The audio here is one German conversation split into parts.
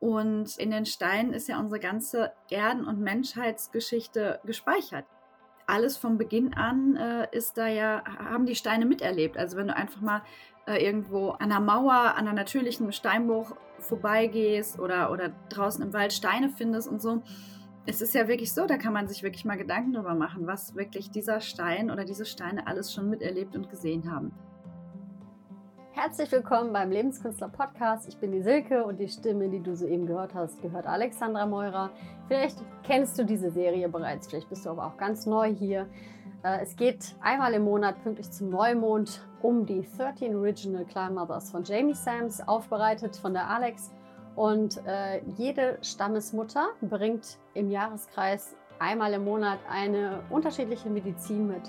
Und in den Steinen ist ja unsere ganze Erden- und Menschheitsgeschichte gespeichert. Alles vom Beginn an äh, ist da ja, haben die Steine miterlebt. Also wenn du einfach mal äh, irgendwo an einer Mauer, an einer natürlichen Steinbruch vorbeigehst oder, oder draußen im Wald Steine findest und so, es ist ja wirklich so, da kann man sich wirklich mal Gedanken darüber machen, was wirklich dieser Stein oder diese Steine alles schon miterlebt und gesehen haben. Herzlich willkommen beim Lebenskünstler Podcast. Ich bin die Silke und die Stimme, die du soeben gehört hast, gehört Alexandra Meurer. Vielleicht kennst du diese Serie bereits, vielleicht bist du aber auch ganz neu hier. Äh, es geht einmal im Monat pünktlich zum Neumond um die 13 Original Clan Mothers von Jamie Sams, aufbereitet von der Alex. Und äh, jede Stammesmutter bringt im Jahreskreis einmal im Monat eine unterschiedliche Medizin mit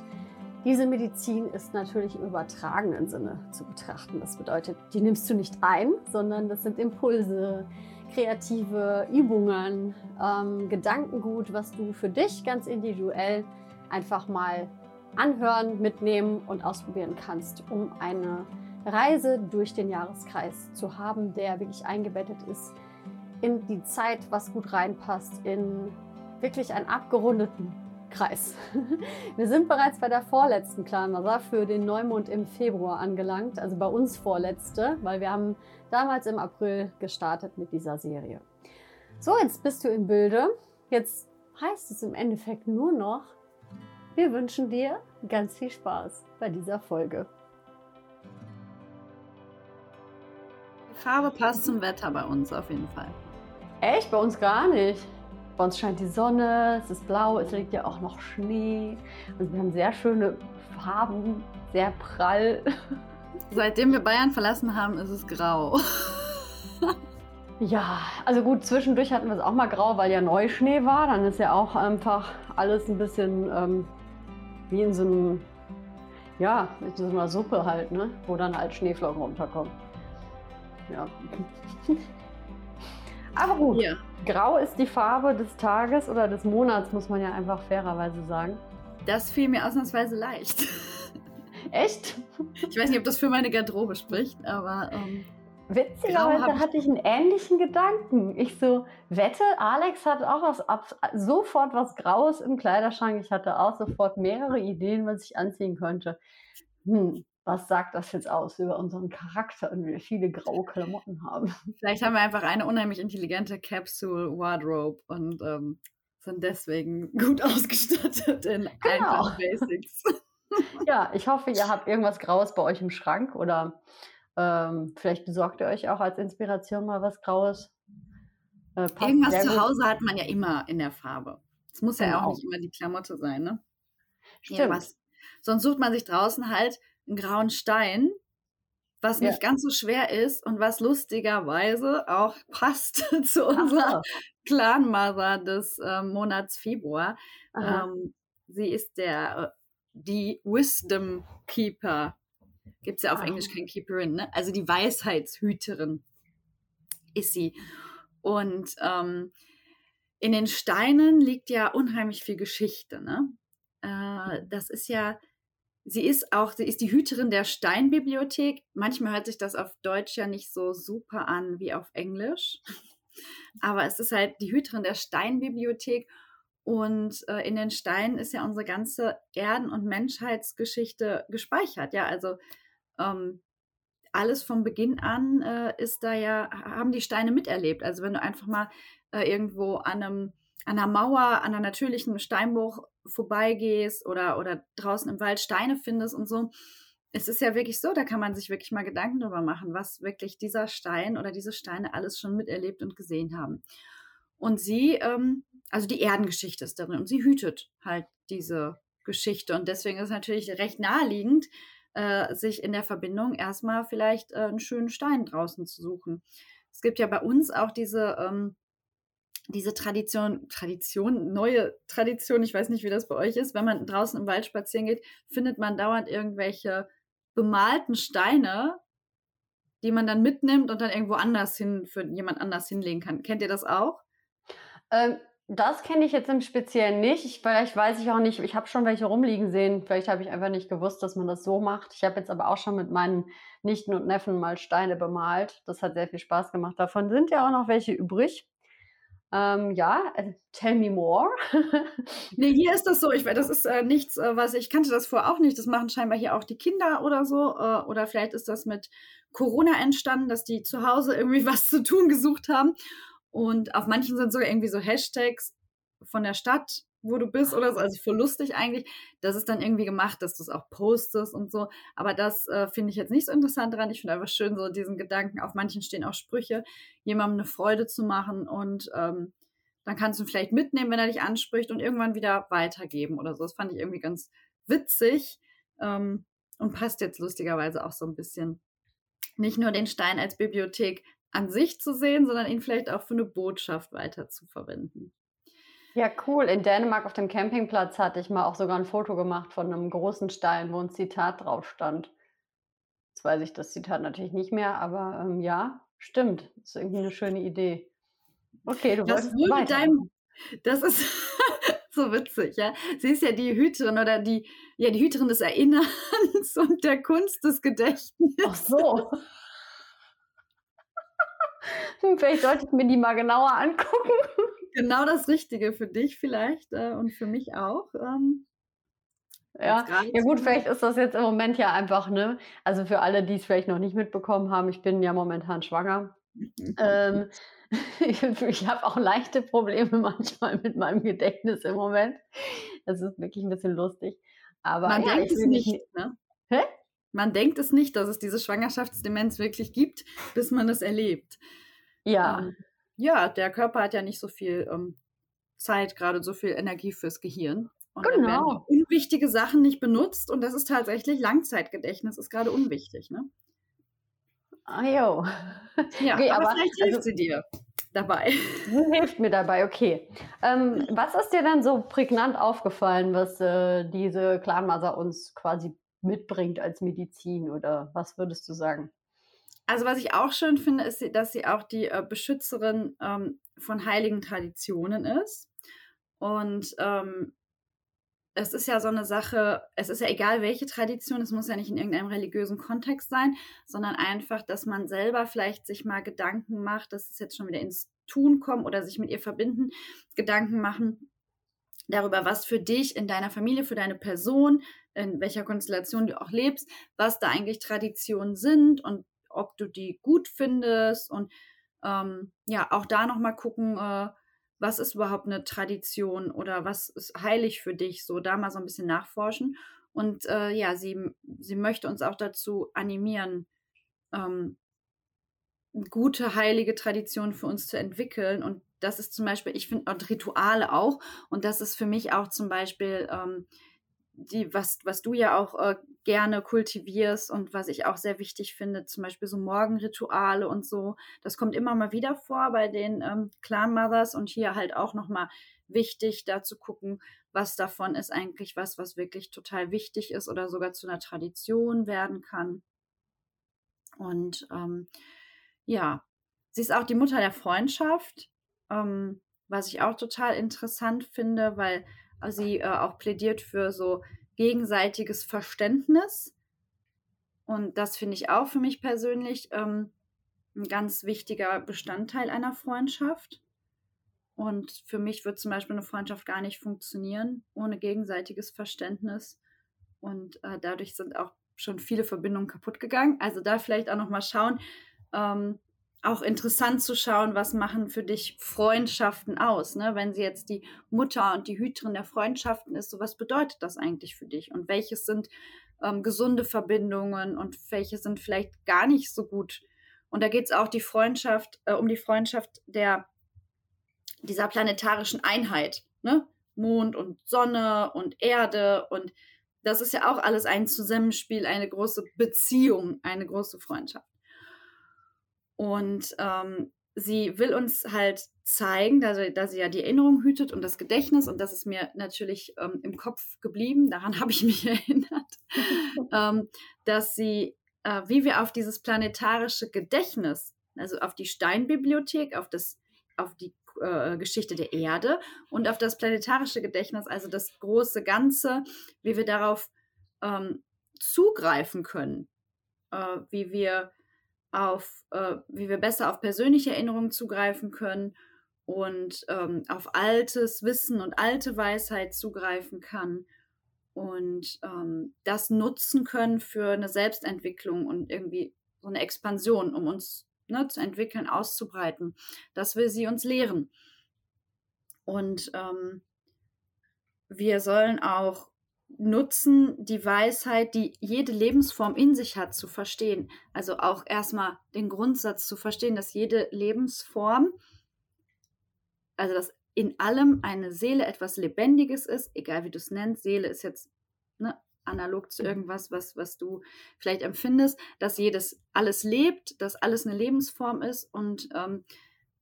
diese Medizin ist natürlich im übertragenen Sinne zu betrachten. Das bedeutet, die nimmst du nicht ein, sondern das sind Impulse, kreative Übungen, ähm, Gedankengut, was du für dich ganz individuell einfach mal anhören, mitnehmen und ausprobieren kannst, um eine Reise durch den Jahreskreis zu haben, der wirklich eingebettet ist in die Zeit, was gut reinpasst, in wirklich einen abgerundeten Kreis. Wir sind bereits bei der vorletzten Clanwasser für den Neumond im Februar angelangt, also bei uns vorletzte, weil wir haben damals im April gestartet mit dieser Serie. So, jetzt bist du im Bilde. Jetzt heißt es im Endeffekt nur noch, wir wünschen dir ganz viel Spaß bei dieser Folge. Die Farbe passt zum Wetter bei uns auf jeden Fall. Echt? Bei uns gar nicht. Bei uns scheint die Sonne, es ist blau, es liegt ja auch noch Schnee. Und wir haben sehr schöne Farben, sehr prall. Seitdem wir Bayern verlassen haben, ist es grau. ja, also gut, zwischendurch hatten wir es auch mal grau, weil ja Neuschnee war. Dann ist ja auch einfach alles ein bisschen ähm, wie in so einem, ja, in so einer Suppe halt, ne? wo dann halt Schneeflocken runterkommen. Ja. Aber gut. Ja. Grau ist die Farbe des Tages oder des Monats, muss man ja einfach fairerweise sagen. Das fiel mir ausnahmsweise leicht. Echt? Ich weiß nicht, ob das für meine Garderobe spricht, aber. Ähm, Witzigerweise hatte ich einen ähnlichen Gedanken. Ich so, wette, Alex hat auch was, sofort was Graues im Kleiderschrank. Ich hatte auch sofort mehrere Ideen, was ich anziehen könnte. Hm, was sagt das jetzt aus über unseren Charakter wenn wir viele graue Klamotten haben? Vielleicht haben wir einfach eine unheimlich intelligente Capsule Wardrobe und ähm, sind deswegen gut ausgestattet in genau. Basics. ja, ich hoffe, ihr habt irgendwas Graues bei euch im Schrank oder ähm, vielleicht besorgt ihr euch auch als Inspiration mal was Graues. Äh, irgendwas zu Hause hat man ja immer in der Farbe. Es muss genau. ja auch genau. nicht immer die Klamotte sein, ne? Stimmt. Ja, Sonst sucht man sich draußen halt einen grauen Stein, was nicht ja. ganz so schwer ist und was lustigerweise auch passt zu unserer Clan-Mother des äh, Monats Februar. Ähm, sie ist der, äh, die Wisdom Keeper. Gibt es ja auf Aha. Englisch kein Keeperin, ne? Also die Weisheitshüterin ist sie. Und ähm, in den Steinen liegt ja unheimlich viel Geschichte, ne? Äh, das ist ja Sie ist auch, sie ist die Hüterin der Steinbibliothek. Manchmal hört sich das auf Deutsch ja nicht so super an wie auf Englisch. Aber es ist halt die Hüterin der Steinbibliothek. Und äh, in den Steinen ist ja unsere ganze Erden- und Menschheitsgeschichte gespeichert. Ja, also ähm, alles vom Beginn an äh, ist da ja, haben die Steine miterlebt. Also wenn du einfach mal äh, irgendwo an einem an einer Mauer, an einer natürlichen Steinbruch vorbeigehst oder, oder draußen im Wald Steine findest und so. Es ist ja wirklich so, da kann man sich wirklich mal Gedanken darüber machen, was wirklich dieser Stein oder diese Steine alles schon miterlebt und gesehen haben. Und sie, ähm, also die Erdengeschichte ist darin und sie hütet halt diese Geschichte. Und deswegen ist es natürlich recht naheliegend, äh, sich in der Verbindung erstmal vielleicht äh, einen schönen Stein draußen zu suchen. Es gibt ja bei uns auch diese ähm, diese Tradition, Tradition, neue Tradition, ich weiß nicht, wie das bei euch ist, wenn man draußen im Wald spazieren geht, findet man dauernd irgendwelche bemalten Steine, die man dann mitnimmt und dann irgendwo anders hin für jemand anders hinlegen kann. Kennt ihr das auch? Ähm, Das kenne ich jetzt im Speziellen nicht. Ich, vielleicht weiß ich auch nicht, ich habe schon welche rumliegen sehen. Vielleicht habe ich einfach nicht gewusst, dass man das so macht. Ich habe jetzt aber auch schon mit meinen Nichten und Neffen mal Steine bemalt. Das hat sehr viel Spaß gemacht. Davon sind ja auch noch welche übrig. Ähm, ja, äh, tell me more. nee, hier ist das so. Ich, das ist äh, nichts, äh, was ich kannte das vorher auch nicht. Das machen scheinbar hier auch die Kinder oder so. Äh, oder vielleicht ist das mit Corona entstanden, dass die zu Hause irgendwie was zu tun gesucht haben. Und auf manchen sind sogar irgendwie so Hashtags von der Stadt wo du bist oder so. Also voll lustig eigentlich. Das ist dann irgendwie gemacht, dass du es auch postest und so. Aber das äh, finde ich jetzt nicht so interessant dran. Ich finde einfach schön, so diesen Gedanken, auf manchen stehen auch Sprüche, jemandem eine Freude zu machen und ähm, dann kannst du ihn vielleicht mitnehmen, wenn er dich anspricht und irgendwann wieder weitergeben oder so. Das fand ich irgendwie ganz witzig ähm, und passt jetzt lustigerweise auch so ein bisschen. Nicht nur den Stein als Bibliothek an sich zu sehen, sondern ihn vielleicht auch für eine Botschaft weiter zu verwenden. Ja, cool. In Dänemark auf dem Campingplatz hatte ich mal auch sogar ein Foto gemacht von einem großen Stein, wo ein Zitat drauf stand. Jetzt weiß ich das Zitat natürlich nicht mehr, aber ähm, ja, stimmt. Das ist irgendwie eine schöne Idee. Okay, du das wolltest weiter. Deinem, das ist so witzig, ja. Sie ist ja die Hüterin oder die, ja, die Hüterin des Erinnerns und der Kunst des Gedächtnisses. Ach so. Vielleicht sollte ich mir die mal genauer angucken genau das Richtige für dich vielleicht äh, und für mich auch. Ähm, ja, ja gut, vielleicht ist das jetzt im Moment ja einfach, ne? Also für alle, die es vielleicht noch nicht mitbekommen haben, ich bin ja momentan schwanger. ähm, ich, ich habe auch leichte Probleme manchmal mit meinem Gedächtnis im Moment. Das ist wirklich ein bisschen lustig. Aber man ja, denkt es nicht, nicht, ne? Hä? Man denkt es nicht, dass es diese Schwangerschaftsdemenz wirklich gibt, bis man es erlebt. Ja. Ähm, ja, der Körper hat ja nicht so viel ähm, Zeit, gerade so viel Energie fürs Gehirn. Und genau. dann werden genau. unwichtige Sachen nicht benutzt und das ist tatsächlich Langzeitgedächtnis, ist gerade unwichtig, ne? Ah, jo. Ja, okay, aber, aber, vielleicht hilft also, sie dir dabei. Hilft mir dabei, okay. Ähm, was ist dir denn so prägnant aufgefallen, was äh, diese Clanmaser uns quasi mitbringt als Medizin oder was würdest du sagen? Also was ich auch schön finde, ist, dass sie auch die äh, Beschützerin ähm, von heiligen Traditionen ist. Und ähm, es ist ja so eine Sache, es ist ja egal, welche Tradition, es muss ja nicht in irgendeinem religiösen Kontext sein, sondern einfach, dass man selber vielleicht sich mal Gedanken macht, dass es jetzt schon wieder ins Tun kommt oder sich mit ihr verbinden, Gedanken machen darüber, was für dich in deiner Familie, für deine Person, in welcher Konstellation du auch lebst, was da eigentlich Traditionen sind und ob du die gut findest und ähm, ja, auch da nochmal gucken, äh, was ist überhaupt eine Tradition oder was ist heilig für dich, so da mal so ein bisschen nachforschen. Und äh, ja, sie, sie möchte uns auch dazu animieren, ähm, gute heilige Traditionen für uns zu entwickeln. Und das ist zum Beispiel, ich finde, und Rituale auch. Und das ist für mich auch zum Beispiel ähm, die, was, was du ja auch äh, gerne kultivierst und was ich auch sehr wichtig finde, zum Beispiel so Morgenrituale und so. Das kommt immer mal wieder vor bei den ähm, Clan Mothers und hier halt auch nochmal wichtig, da zu gucken, was davon ist eigentlich was, was wirklich total wichtig ist oder sogar zu einer Tradition werden kann. Und ähm, ja, sie ist auch die Mutter der Freundschaft, ähm, was ich auch total interessant finde, weil sie äh, auch plädiert für so gegenseitiges Verständnis. Und das finde ich auch für mich persönlich ähm, ein ganz wichtiger Bestandteil einer Freundschaft. Und für mich wird zum Beispiel eine Freundschaft gar nicht funktionieren ohne gegenseitiges Verständnis. Und äh, dadurch sind auch schon viele Verbindungen kaputt gegangen. Also da vielleicht auch noch mal schauen, ähm, auch interessant zu schauen, was machen für dich Freundschaften aus. Ne? Wenn sie jetzt die Mutter und die Hüterin der Freundschaften ist, so was bedeutet das eigentlich für dich? Und welches sind ähm, gesunde Verbindungen und welche sind vielleicht gar nicht so gut? Und da geht es auch die Freundschaft, äh, um die Freundschaft der dieser planetarischen Einheit. Ne? Mond und Sonne und Erde und das ist ja auch alles ein Zusammenspiel, eine große Beziehung, eine große Freundschaft. Und ähm, sie will uns halt zeigen, da sie, da sie ja die Erinnerung hütet und das Gedächtnis, und das ist mir natürlich ähm, im Kopf geblieben, daran habe ich mich erinnert, ähm, dass sie, äh, wie wir auf dieses planetarische Gedächtnis, also auf die Steinbibliothek, auf, das, auf die äh, Geschichte der Erde und auf das planetarische Gedächtnis, also das große Ganze, wie wir darauf ähm, zugreifen können, äh, wie wir auf, äh, wie wir besser auf persönliche Erinnerungen zugreifen können und ähm, auf altes Wissen und alte Weisheit zugreifen kann und ähm, das nutzen können für eine Selbstentwicklung und irgendwie so eine Expansion, um uns ne, zu entwickeln, auszubreiten. Das will sie uns lehren. Und ähm, wir sollen auch nutzen, die Weisheit, die jede Lebensform in sich hat, zu verstehen. Also auch erstmal den Grundsatz zu verstehen, dass jede Lebensform, also dass in allem eine Seele etwas Lebendiges ist, egal wie du es nennst. Seele ist jetzt ne, analog zu irgendwas, was, was du vielleicht empfindest, dass jedes alles lebt, dass alles eine Lebensform ist und ähm,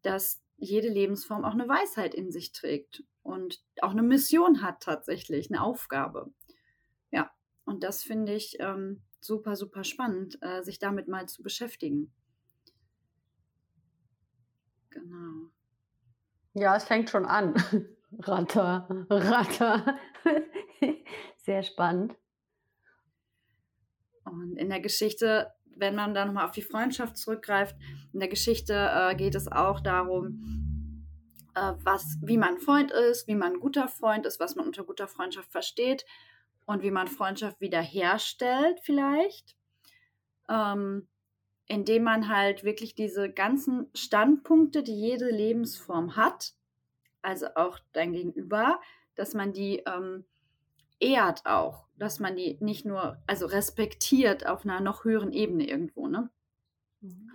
dass jede Lebensform auch eine Weisheit in sich trägt und auch eine Mission hat tatsächlich, eine Aufgabe. Ja, und das finde ich ähm, super, super spannend, äh, sich damit mal zu beschäftigen. Genau. Ja, es fängt schon an. Ratter, Ratter. Sehr spannend. Und in der Geschichte, wenn man dann nochmal auf die Freundschaft zurückgreift, in der Geschichte äh, geht es auch darum, äh, was, wie man Freund ist, wie man guter Freund ist, was man unter guter Freundschaft versteht und wie man Freundschaft wiederherstellt vielleicht. Ähm, indem man halt wirklich diese ganzen Standpunkte, die jede Lebensform hat, also auch dein Gegenüber, dass man die ähm, ehrt auch, dass man die nicht nur, also respektiert auf einer noch höheren Ebene irgendwo, ne? Mhm.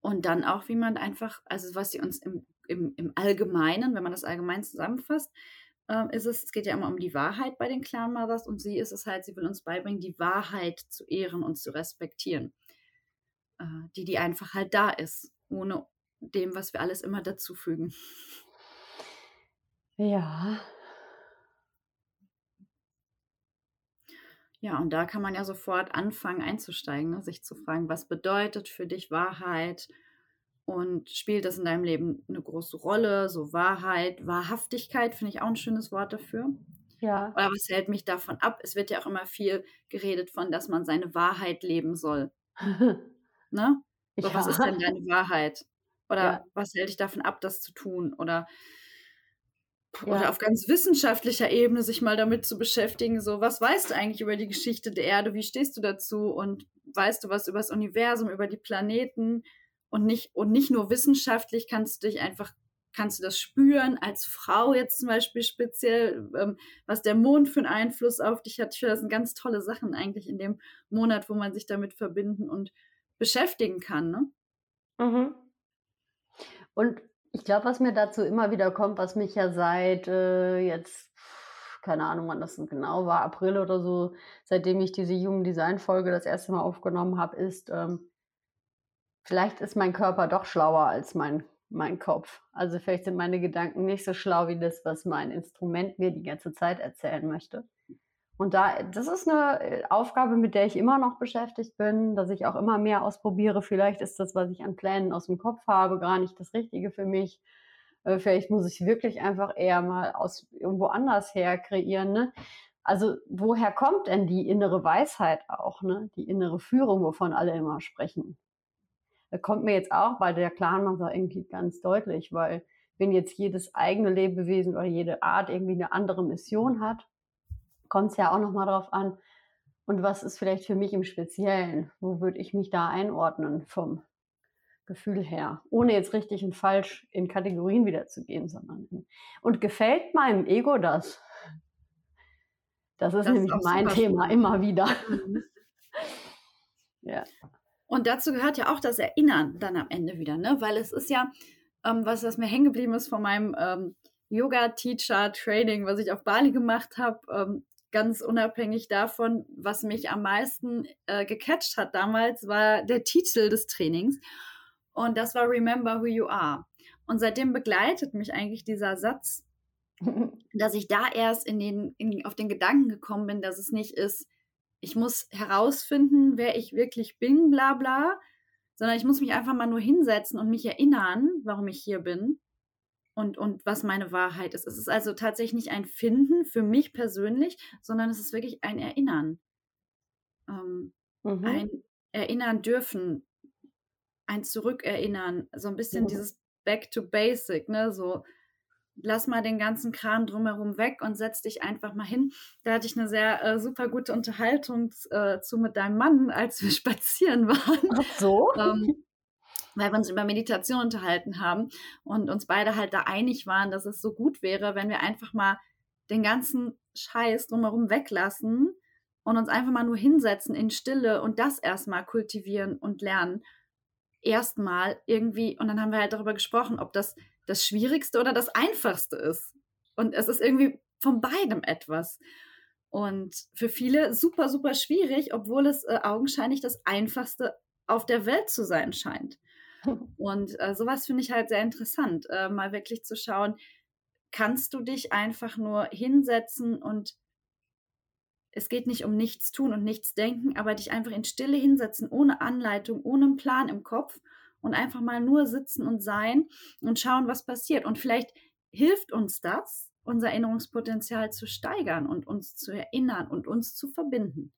Und dann auch, wie man einfach, also was sie uns im, im, im Allgemeinen, wenn man das allgemein zusammenfasst, äh, ist es, es geht ja immer um die Wahrheit bei den Clan Mothers und sie ist es halt, sie will uns beibringen, die Wahrheit zu ehren und zu respektieren. Äh, die, die einfach halt da ist, ohne dem, was wir alles immer dazufügen. Ja, Ja, und da kann man ja sofort anfangen einzusteigen, ne? sich zu fragen, was bedeutet für dich Wahrheit und spielt das in deinem Leben eine große Rolle? So Wahrheit, Wahrhaftigkeit finde ich auch ein schönes Wort dafür. Ja. Oder was hält mich davon ab? Es wird ja auch immer viel geredet von, dass man seine Wahrheit leben soll. ne? So, ja. Was ist denn deine Wahrheit? Oder ja. was hält dich davon ab, das zu tun? Oder ja. oder auf ganz wissenschaftlicher Ebene sich mal damit zu beschäftigen, so was weißt du eigentlich über die Geschichte der Erde, wie stehst du dazu und weißt du was über das Universum, über die Planeten und nicht und nicht nur wissenschaftlich kannst du dich einfach kannst du das spüren als Frau jetzt zum Beispiel speziell, ähm, was der Mond für einen Einfluss auf dich hat. Ich finde, das sind ganz tolle Sachen eigentlich in dem Monat, wo man sich damit verbinden und beschäftigen kann. Ne? Mhm. Und ich glaube, was mir dazu immer wieder kommt, was mich ja seit äh, jetzt, keine Ahnung, wann das genau war, April oder so, seitdem ich diese Human Design Folge das erste Mal aufgenommen habe, ist, ähm, vielleicht ist mein Körper doch schlauer als mein, mein Kopf. Also vielleicht sind meine Gedanken nicht so schlau wie das, was mein Instrument mir die ganze Zeit erzählen möchte. Und da, das ist eine äh, Aufgabe, mit der ich immer noch beschäftigt bin, dass ich auch immer mehr ausprobiere. Vielleicht ist das, was ich an Plänen aus dem Kopf habe, gar nicht das Richtige für mich. Äh, vielleicht muss ich wirklich einfach eher mal aus irgendwo anders her kreieren. Ne? Also woher kommt denn die innere Weisheit auch, ne? die innere Führung, wovon alle immer sprechen? Da kommt mir jetzt auch bei der Clanmacher irgendwie ganz deutlich, weil wenn jetzt jedes eigene Lebewesen oder jede Art irgendwie eine andere Mission hat, kommt es ja auch nochmal drauf an. Und was ist vielleicht für mich im Speziellen? Wo würde ich mich da einordnen vom Gefühl her? Ohne jetzt richtig und falsch in Kategorien wiederzugehen, sondern. Und gefällt meinem Ego das? Das ist das nämlich ist mein Thema spannend. immer wieder. Mhm. ja. Und dazu gehört ja auch das Erinnern dann am Ende wieder, ne? Weil es ist ja, ähm, was, was mir hängen geblieben ist von meinem ähm, Yoga-Teacher-Training, was ich auf Bali gemacht habe, ähm, ganz unabhängig davon, was mich am meisten äh, gecatcht hat damals, war der Titel des Trainings. Und das war Remember Who You Are. Und seitdem begleitet mich eigentlich dieser Satz, dass ich da erst in den, in, auf den Gedanken gekommen bin, dass es nicht ist, ich muss herausfinden, wer ich wirklich bin, bla bla, sondern ich muss mich einfach mal nur hinsetzen und mich erinnern, warum ich hier bin und, und was meine Wahrheit ist. Es ist also tatsächlich nicht ein Finden für mich persönlich, sondern es ist wirklich ein Erinnern. Ähm, mhm. Ein Erinnern dürfen, ein Zurückerinnern, so ein bisschen mhm. dieses Back to Basic, ne? So, lass mal den ganzen Kram drumherum weg und setz dich einfach mal hin. Da hatte ich eine sehr äh, super gute Unterhaltung äh, zu mit deinem Mann, als wir spazieren waren. Ach so? Ähm, weil wir uns über Meditation unterhalten haben und uns beide halt da einig waren, dass es so gut wäre, wenn wir einfach mal den ganzen Scheiß drumherum weglassen und uns einfach mal nur hinsetzen in Stille und das erstmal kultivieren und lernen. Erstmal irgendwie, und dann haben wir halt darüber gesprochen, ob das das Schwierigste oder das Einfachste ist. Und es ist irgendwie von beidem etwas. Und für viele super, super schwierig, obwohl es äh, augenscheinlich das Einfachste auf der Welt zu sein scheint. Und äh, sowas finde ich halt sehr interessant, äh, mal wirklich zu schauen, kannst du dich einfach nur hinsetzen und es geht nicht um nichts tun und nichts denken, aber dich einfach in Stille hinsetzen, ohne Anleitung, ohne einen Plan im Kopf und einfach mal nur sitzen und sein und schauen, was passiert. Und vielleicht hilft uns das, unser Erinnerungspotenzial zu steigern und uns zu erinnern und uns zu verbinden.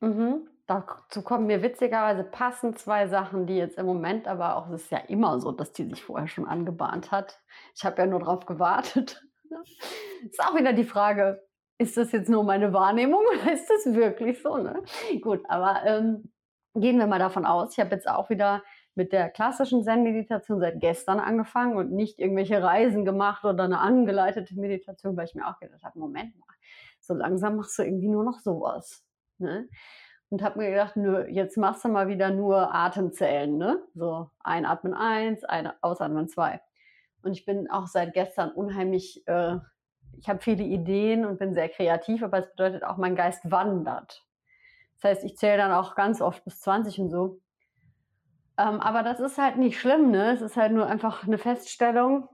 Mhm. Dazu kommen mir witzigerweise passend zwei Sachen, die jetzt im Moment, aber auch es ist ja immer so, dass die sich vorher schon angebahnt hat. Ich habe ja nur darauf gewartet. ist auch wieder die Frage, ist das jetzt nur meine Wahrnehmung oder ist das wirklich so? Ne? Gut, aber ähm, gehen wir mal davon aus. Ich habe jetzt auch wieder mit der klassischen Zen-Meditation seit gestern angefangen und nicht irgendwelche Reisen gemacht oder eine angeleitete Meditation, weil ich mir auch gedacht habe, Moment mal, so langsam machst du irgendwie nur noch sowas. Ne? Und habe mir gedacht, nö, jetzt machst du mal wieder nur Atemzählen, ne? So einatmen eins, ein, ausatmen zwei. Und ich bin auch seit gestern unheimlich, äh, ich habe viele Ideen und bin sehr kreativ, aber es bedeutet auch, mein Geist wandert. Das heißt, ich zähle dann auch ganz oft bis 20 und so. Ähm, aber das ist halt nicht schlimm, ne? Es ist halt nur einfach eine Feststellung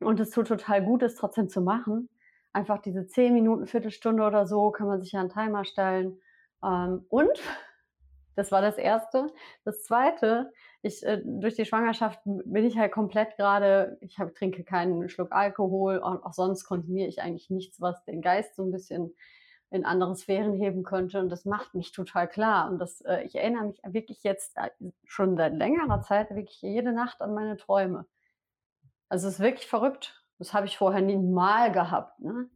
und es tut total gut, es trotzdem zu machen. Einfach diese 10 Minuten, Viertelstunde oder so kann man sich ja einen Timer stellen ähm, und das war das Erste. Das Zweite, ich, äh, durch die Schwangerschaft bin ich halt komplett gerade, ich hab, trinke keinen Schluck Alkohol und auch sonst konsumiere ich eigentlich nichts, was den Geist so ein bisschen in andere Sphären heben könnte. Und das macht mich total klar. Und das, äh, ich erinnere mich wirklich jetzt äh, schon seit längerer Zeit wirklich jede Nacht an meine Träume. Also es ist wirklich verrückt. Das habe ich vorher nie mal gehabt. Ne?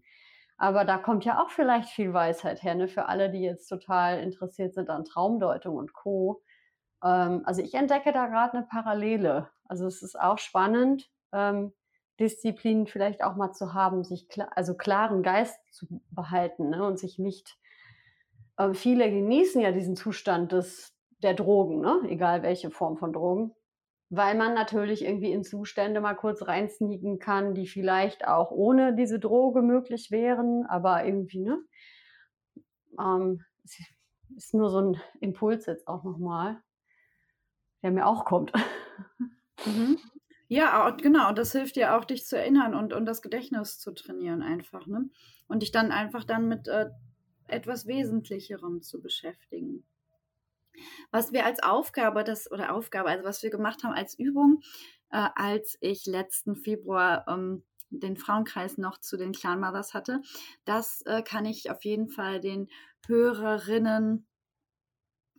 Aber da kommt ja auch vielleicht viel Weisheit her, ne? für alle, die jetzt total interessiert sind an Traumdeutung und Co. Ähm, also ich entdecke da gerade eine Parallele. Also es ist auch spannend, ähm, Disziplinen vielleicht auch mal zu haben, sich klar, also klaren Geist zu behalten ne? und sich nicht. Äh, viele genießen ja diesen Zustand des der Drogen, ne? egal welche Form von Drogen weil man natürlich irgendwie in Zustände mal kurz reinsneaken kann, die vielleicht auch ohne diese Droge möglich wären, aber irgendwie, ne? Ähm, ist nur so ein Impuls jetzt auch nochmal, der mir auch kommt. Mhm. Ja, genau. Das hilft dir auch, dich zu erinnern und, und das Gedächtnis zu trainieren einfach, ne? Und dich dann einfach dann mit äh, etwas Wesentlicherem zu beschäftigen. Was wir als Aufgabe, das oder Aufgabe, also was wir gemacht haben als Übung, äh, als ich letzten Februar ähm, den Frauenkreis noch zu den Clan Mothers hatte, das äh, kann ich auf jeden Fall den Hörerinnen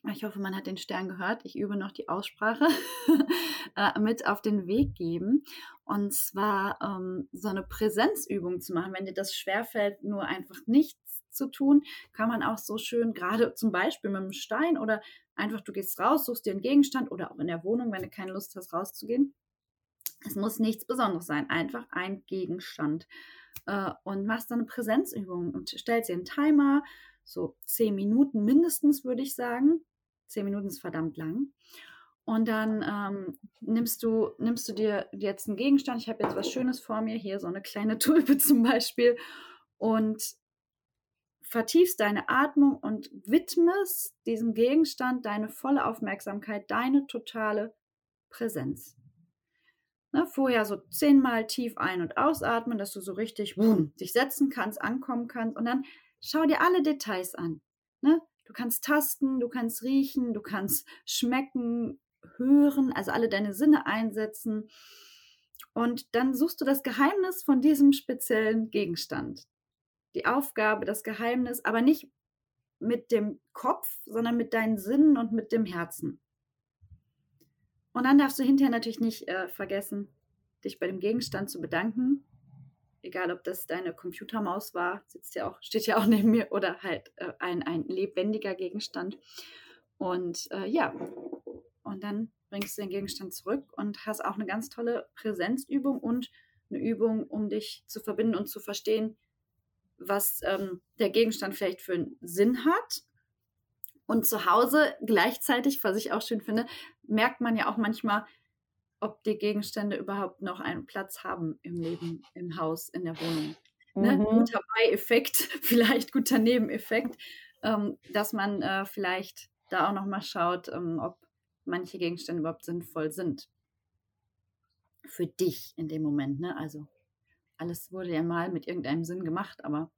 ich hoffe, man hat den Stern gehört. Ich übe noch die Aussprache äh, mit auf den Weg geben. Und zwar ähm, so eine Präsenzübung zu machen. Wenn dir das schwerfällt, nur einfach nichts zu tun, kann man auch so schön, gerade zum Beispiel mit einem Stein oder Einfach, du gehst raus, suchst dir einen Gegenstand oder auch in der Wohnung, wenn du keine Lust hast, rauszugehen. Es muss nichts Besonderes sein, einfach ein Gegenstand. Äh, und machst dann eine Präsenzübung und stellst dir einen Timer, so zehn Minuten mindestens, würde ich sagen. Zehn Minuten ist verdammt lang. Und dann ähm, nimmst, du, nimmst du dir jetzt einen Gegenstand. Ich habe jetzt was Schönes vor mir, hier so eine kleine Tulpe zum Beispiel. Und vertiefst deine Atmung und widmest diesem Gegenstand deine volle Aufmerksamkeit, deine totale Präsenz. Ne, vorher so zehnmal tief ein- und ausatmen, dass du so richtig boom, dich setzen kannst, ankommen kannst und dann schau dir alle Details an. Ne? Du kannst tasten, du kannst riechen, du kannst schmecken, hören, also alle deine Sinne einsetzen Und dann suchst du das Geheimnis von diesem speziellen Gegenstand. Die Aufgabe, das Geheimnis, aber nicht mit dem Kopf, sondern mit deinen Sinnen und mit dem Herzen. Und dann darfst du hinterher natürlich nicht äh, vergessen, dich bei dem Gegenstand zu bedanken. Egal, ob das deine Computermaus war, sitzt ja auch, steht ja auch neben mir, oder halt äh, ein, ein lebendiger Gegenstand. Und äh, ja, und dann bringst du den Gegenstand zurück und hast auch eine ganz tolle Präsenzübung und eine Übung, um dich zu verbinden und zu verstehen, was ähm, der Gegenstand vielleicht für einen Sinn hat. Und zu Hause gleichzeitig, was ich auch schön finde, merkt man ja auch manchmal, ob die Gegenstände überhaupt noch einen Platz haben im Leben, im Haus, in der Wohnung. Ne? Mhm. Guter Beieffekt, vielleicht guter Nebeneffekt, ähm, dass man äh, vielleicht da auch nochmal schaut, ähm, ob manche Gegenstände überhaupt sinnvoll sind. Für dich in dem Moment. Ne? Also alles wurde ja mal mit irgendeinem Sinn gemacht, aber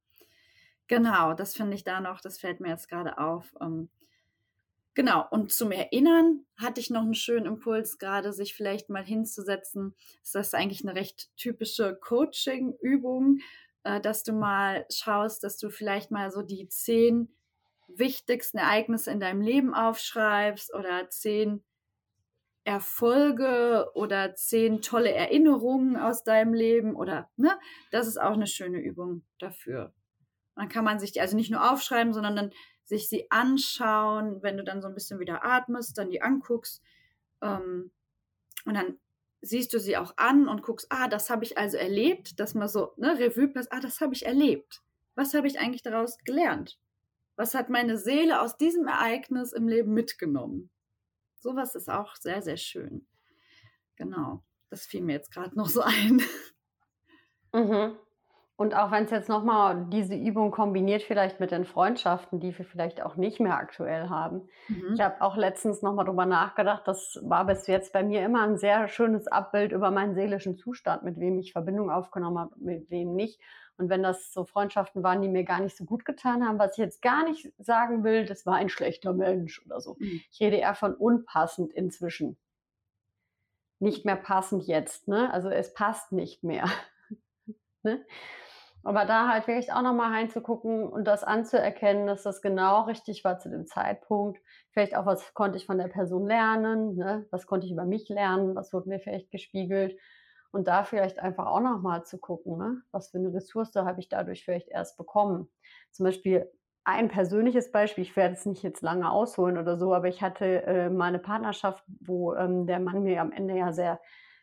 genau, das finde ich da noch, das fällt mir jetzt gerade auf. Ähm, genau, und zum Erinnern hatte ich noch einen schönen Impuls, gerade sich vielleicht mal hinzusetzen. Das ist eigentlich eine recht typische Coaching-Übung, äh, dass du mal schaust, dass du vielleicht mal so die zehn wichtigsten Ereignisse in deinem Leben aufschreibst oder zehn Erfolge oder zehn tolle Erinnerungen aus deinem Leben oder, ne? Das ist auch eine schöne Übung dafür. Dann kann man sich die also nicht nur aufschreiben, sondern dann sich sie anschauen, wenn du dann so ein bisschen wieder atmest, dann die anguckst ähm, und dann siehst du sie auch an und guckst, ah, das habe ich also erlebt, dass man so, ne, Revue passt, ah, das habe ich erlebt. Was habe ich eigentlich daraus gelernt? Was hat meine Seele aus diesem Ereignis im Leben mitgenommen? Sowas ist auch sehr, sehr schön. Genau, das fiel mir jetzt gerade noch so ein. Mhm. Und auch wenn es jetzt nochmal diese Übung kombiniert, vielleicht mit den Freundschaften, die wir vielleicht auch nicht mehr aktuell haben. Mhm. Ich habe auch letztens nochmal drüber nachgedacht, das war bis jetzt bei mir immer ein sehr schönes Abbild über meinen seelischen Zustand, mit wem ich Verbindung aufgenommen habe, mit wem nicht. Und wenn das so Freundschaften waren, die mir gar nicht so gut getan haben, was ich jetzt gar nicht sagen will, das war ein schlechter Mensch oder so. Mhm. Ich rede eher von unpassend inzwischen. Nicht mehr passend jetzt, ne? Also es passt nicht mehr. ne? Aber da halt wirklich auch nochmal reinzugucken und das anzuerkennen, dass das genau richtig war zu dem Zeitpunkt. Vielleicht auch, was konnte ich von der Person lernen, ne? was konnte ich über mich lernen, was wurde mir vielleicht gespiegelt und da vielleicht einfach auch nochmal zu gucken, ne? was für eine Ressource habe ich dadurch vielleicht erst bekommen. Zum Beispiel ein persönliches Beispiel, ich werde es nicht jetzt lange ausholen oder so, aber ich hatte äh, mal eine Partnerschaft, wo ähm, der Mann mir am Ende ja sehr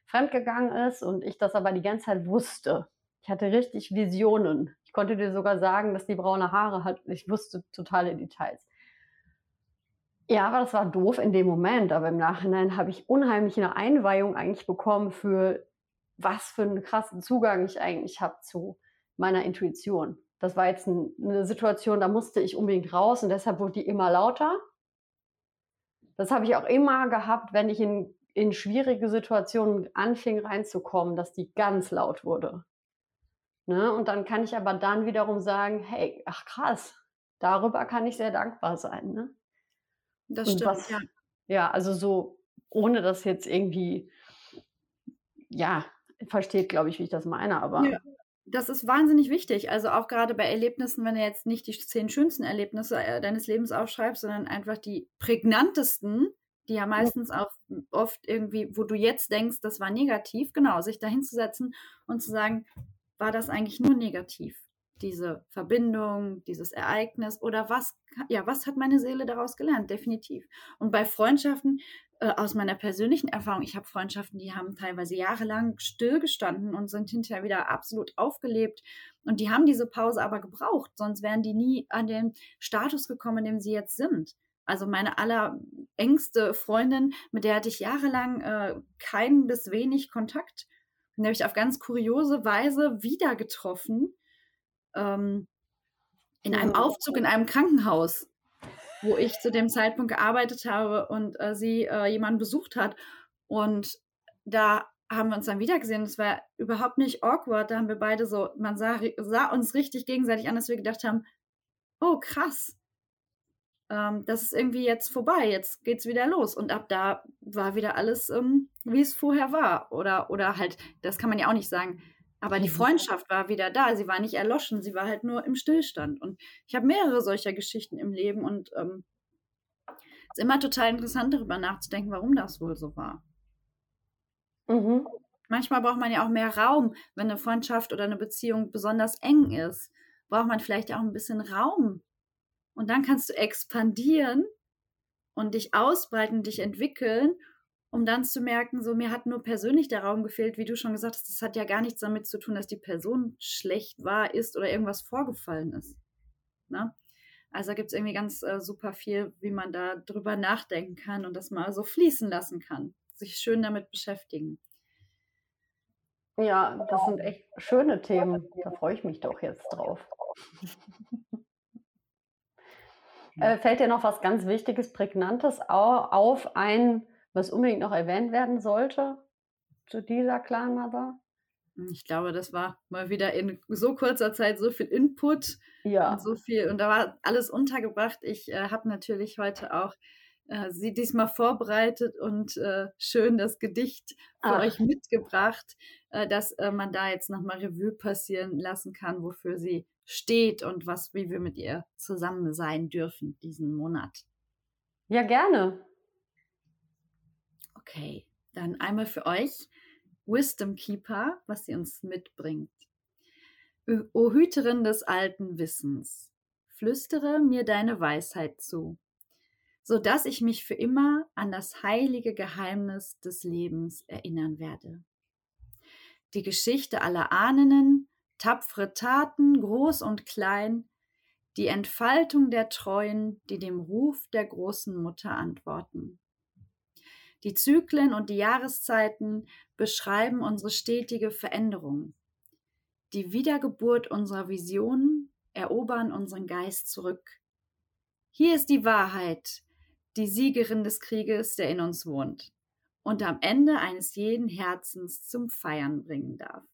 fremd gegangen ist und ich das aber die ganze Zeit wusste. Ich hatte richtig Visionen. Ich konnte dir sogar sagen, dass die braune Haare hat. Ich wusste totale Details. Ja, aber das war doof in dem Moment. Aber im Nachhinein habe ich unheimlich eine Einweihung eigentlich bekommen für was für einen krassen Zugang ich eigentlich habe zu meiner Intuition. Das war jetzt ein, eine Situation, da musste ich unbedingt raus und deshalb wurde die immer lauter. Das habe ich auch immer gehabt, wenn ich in, in schwierige Situationen anfing reinzukommen, dass die ganz laut wurde. Ne? Und dann kann ich aber dann wiederum sagen, hey, ach krass, darüber kann ich sehr dankbar sein. Ne? Das stimmt, was, ja. Ja, also so, ohne das jetzt irgendwie, ja, versteht, glaube ich, wie ich das meine, aber. Ja, das ist wahnsinnig wichtig. Also auch gerade bei Erlebnissen, wenn du jetzt nicht die zehn schönsten Erlebnisse äh, deines Lebens aufschreibst, sondern einfach die prägnantesten, die ja meistens auch oft irgendwie, wo du jetzt denkst, das war negativ, genau, sich da hinzusetzen und zu sagen, war das eigentlich nur negativ? Diese Verbindung, dieses Ereignis oder was, ja, was hat meine Seele daraus gelernt? Definitiv. Und bei Freundschaften, äh, aus meiner persönlichen Erfahrung, ich habe Freundschaften, die haben teilweise jahrelang stillgestanden und sind hinterher wieder absolut aufgelebt. Und die haben diese Pause aber gebraucht, sonst wären die nie an den Status gekommen, in dem sie jetzt sind. Also meine allerengste Freundin, mit der hatte ich jahrelang äh, keinen bis wenig Kontakt. Und habe ich auf ganz kuriose Weise wieder getroffen. Ähm, in einem Aufzug in einem Krankenhaus wo ich zu dem Zeitpunkt gearbeitet habe und äh, sie äh, jemanden besucht hat. Und da haben wir uns dann wieder gesehen. Es war überhaupt nicht awkward. Da haben wir beide so, man sah, sah uns richtig gegenseitig an, dass wir gedacht haben, oh krass, ähm, das ist irgendwie jetzt vorbei, jetzt geht's wieder los. Und ab da war wieder alles, ähm, wie es vorher war. Oder, oder halt, das kann man ja auch nicht sagen. Aber die mhm. Freundschaft war wieder da. Sie war nicht erloschen, sie war halt nur im Stillstand. Und ich habe mehrere solcher Geschichten im Leben und ähm, es ist immer total interessant, darüber nachzudenken, warum das wohl so war. Mhm. Manchmal braucht man ja auch mehr Raum, wenn eine Freundschaft oder eine Beziehung besonders eng ist. Braucht man vielleicht auch ein bisschen Raum und dann kannst du expandieren und dich ausbreiten, dich entwickeln, um dann zu merken, so mir hat nur persönlich der Raum gefehlt, wie du schon gesagt hast, das hat ja gar nichts damit zu tun, dass die Person schlecht war, ist oder irgendwas vorgefallen ist. Ne? Also da gibt es irgendwie ganz äh, super viel, wie man da drüber nachdenken kann und das mal so fließen lassen kann, sich schön damit beschäftigen. Ja, das sind echt schöne Themen. Da freue ich mich doch jetzt drauf. Äh, fällt dir noch was ganz Wichtiges, Prägnantes auf ein, was unbedingt noch erwähnt werden sollte zu dieser Clan Mother? Ich glaube, das war mal wieder in so kurzer Zeit so viel Input ja. und so viel und da war alles untergebracht. Ich äh, habe natürlich heute auch äh, sie diesmal vorbereitet und äh, schön das Gedicht für Ach. euch mitgebracht, äh, dass äh, man da jetzt nochmal Revue passieren lassen kann, wofür sie steht und was, wie wir mit ihr zusammen sein dürfen diesen Monat. Ja, gerne. Okay, dann einmal für euch Wisdom Keeper, was sie uns mitbringt. O Hüterin des alten Wissens, flüstere mir deine Weisheit zu, so dass ich mich für immer an das heilige Geheimnis des Lebens erinnern werde. Die Geschichte aller Ahnen tapfere Taten, groß und klein, die Entfaltung der Treuen, die dem Ruf der großen Mutter antworten. Die Zyklen und die Jahreszeiten beschreiben unsere stetige Veränderung. Die Wiedergeburt unserer Visionen erobern unseren Geist zurück. Hier ist die Wahrheit, die Siegerin des Krieges, der in uns wohnt und am Ende eines jeden Herzens zum Feiern bringen darf.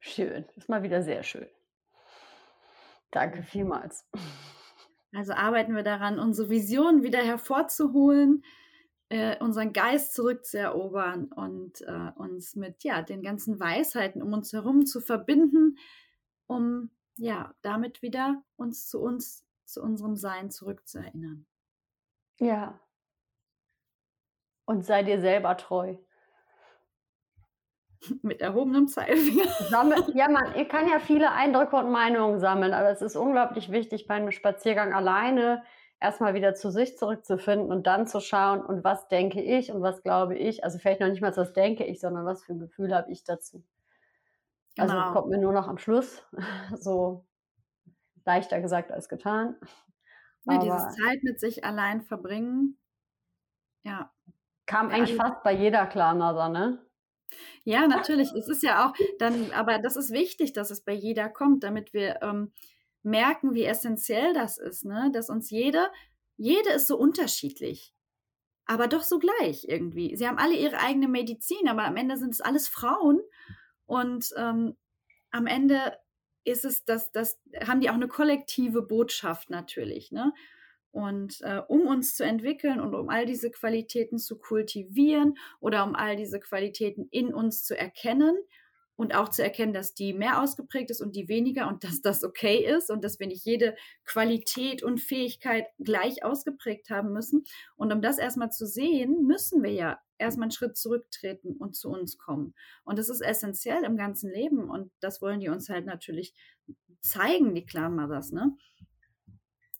Schön, ist mal wieder sehr schön. Danke vielmals. Also arbeiten wir daran, unsere Vision wieder hervorzuholen, äh, unseren Geist zurückzuerobern und äh, uns mit ja, den ganzen Weisheiten um uns herum zu verbinden, um ja, damit wieder uns zu uns, zu unserem Sein zurückzuerinnern. Ja. Und sei dir selber treu. Mit erhobenem Zeigefinger. ja, man ihr kann ja viele Eindrücke und Meinungen sammeln, aber es ist unglaublich wichtig, bei einem Spaziergang alleine erstmal wieder zu sich zurückzufinden und dann zu schauen, und was denke ich und was glaube ich. Also vielleicht noch nicht mal, was denke ich, sondern was für ein Gefühl habe ich dazu. Also genau. Also kommt mir nur noch am Schluss so leichter gesagt als getan. Ja, diese Zeit mit sich allein verbringen, ja. Kam eigentlich fast bei jeder Klarnaser, ne? Ja, natürlich. Es ist ja auch dann, aber das ist wichtig, dass es bei jeder kommt, damit wir ähm, merken, wie essentiell das ist, ne? Dass uns jede, jede ist so unterschiedlich, aber doch so gleich irgendwie. Sie haben alle ihre eigene Medizin, aber am Ende sind es alles Frauen und ähm, am Ende ist es, das, das haben die auch eine kollektive Botschaft natürlich, ne? Und äh, um uns zu entwickeln und um all diese Qualitäten zu kultivieren oder um all diese Qualitäten in uns zu erkennen und auch zu erkennen, dass die mehr ausgeprägt ist und die weniger und dass das okay ist und dass wir nicht jede Qualität und Fähigkeit gleich ausgeprägt haben müssen. Und um das erstmal zu sehen, müssen wir ja erstmal einen Schritt zurücktreten und zu uns kommen. Und das ist essentiell im ganzen Leben und das wollen die uns halt natürlich zeigen, die Clan Mothers, ne?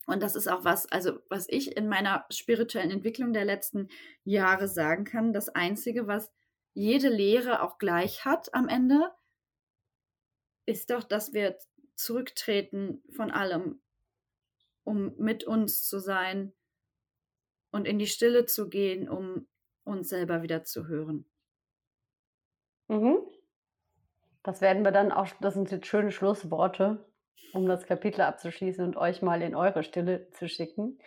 Und das ist auch was, also was ich in meiner spirituellen Entwicklung der letzten Jahre sagen kann. Das Einzige, was jede Lehre auch gleich hat am Ende, ist doch, dass wir zurücktreten von allem, um mit uns zu sein und in die Stille zu gehen, um uns selber wieder zu hören. Mhm. Das werden wir dann auch, das sind jetzt schöne Schlussworte um das Kapitel abzuschließen und euch mal in eure Stille zu schicken.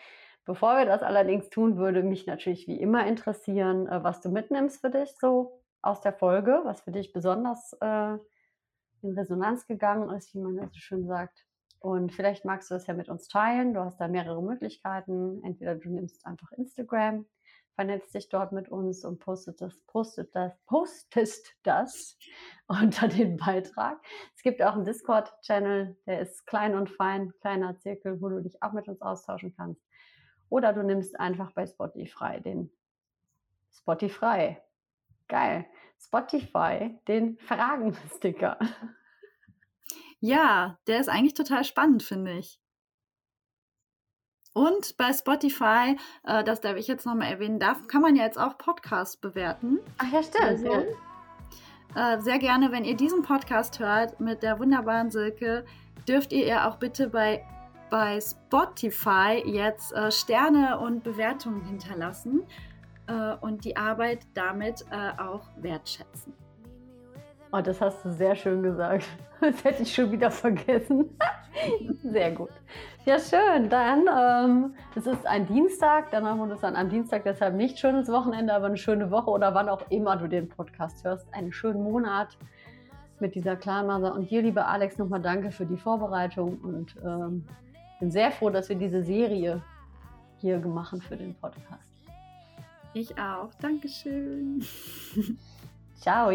Bevor wir das allerdings tun, würde mich natürlich wie immer interessieren, äh, was du mitnimmst für dich so aus der Folge, was für dich besonders äh, in Resonanz gegangen ist, wie man das so schön sagt. Und vielleicht magst du das ja mit uns teilen. Du hast da mehrere Möglichkeiten. Entweder du nimmst einfach Instagram, vernetzt dich dort mit uns und postet das, postet das, postest das unter den Beitrag. Es gibt auch einen Discord-Channel, der ist klein und fein, kleiner Zirkel, wo du dich auch mit uns austauschen kannst. Oder du nimmst einfach bei Spotify den Spotify. Geil. Spotify, den Fragen-Sticker. Ja, der ist eigentlich total spannend, finde ich. Und bei Spotify, äh, das darf ich jetzt nochmal erwähnen, darf, kann man ja jetzt auch Podcasts bewerten. Ach ja, stimmt. Also, äh, sehr gerne, wenn ihr diesen Podcast hört mit der wunderbaren Silke, dürft ihr ihr auch bitte bei, bei Spotify jetzt äh, Sterne und Bewertungen hinterlassen äh, und die Arbeit damit äh, auch wertschätzen. Oh, das hast du sehr schön gesagt. Das hätte ich schon wieder vergessen. Sehr gut. Ja, schön. Dann, ähm, es ist ein Dienstag, dann machen wir das an einem Dienstag, deshalb nicht schönes Wochenende, aber eine schöne Woche oder wann auch immer du den Podcast hörst. Einen schönen Monat mit dieser Clanmaser. Und dir, lieber Alex, nochmal danke für die Vorbereitung und ähm, bin sehr froh, dass wir diese Serie hier gemacht für den Podcast. Ich auch. Dankeschön. Ciao.